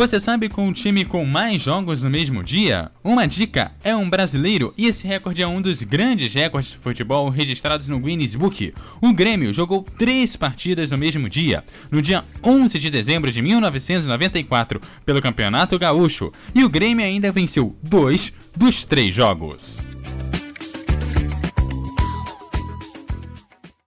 Você sabe com um time com mais jogos no mesmo dia? Uma dica é um brasileiro e esse recorde é um dos grandes recordes de futebol registrados no Guinness Book. O Grêmio jogou três partidas no mesmo dia, no dia 11 de dezembro de 1994, pelo Campeonato Gaúcho, e o Grêmio ainda venceu dois dos três jogos.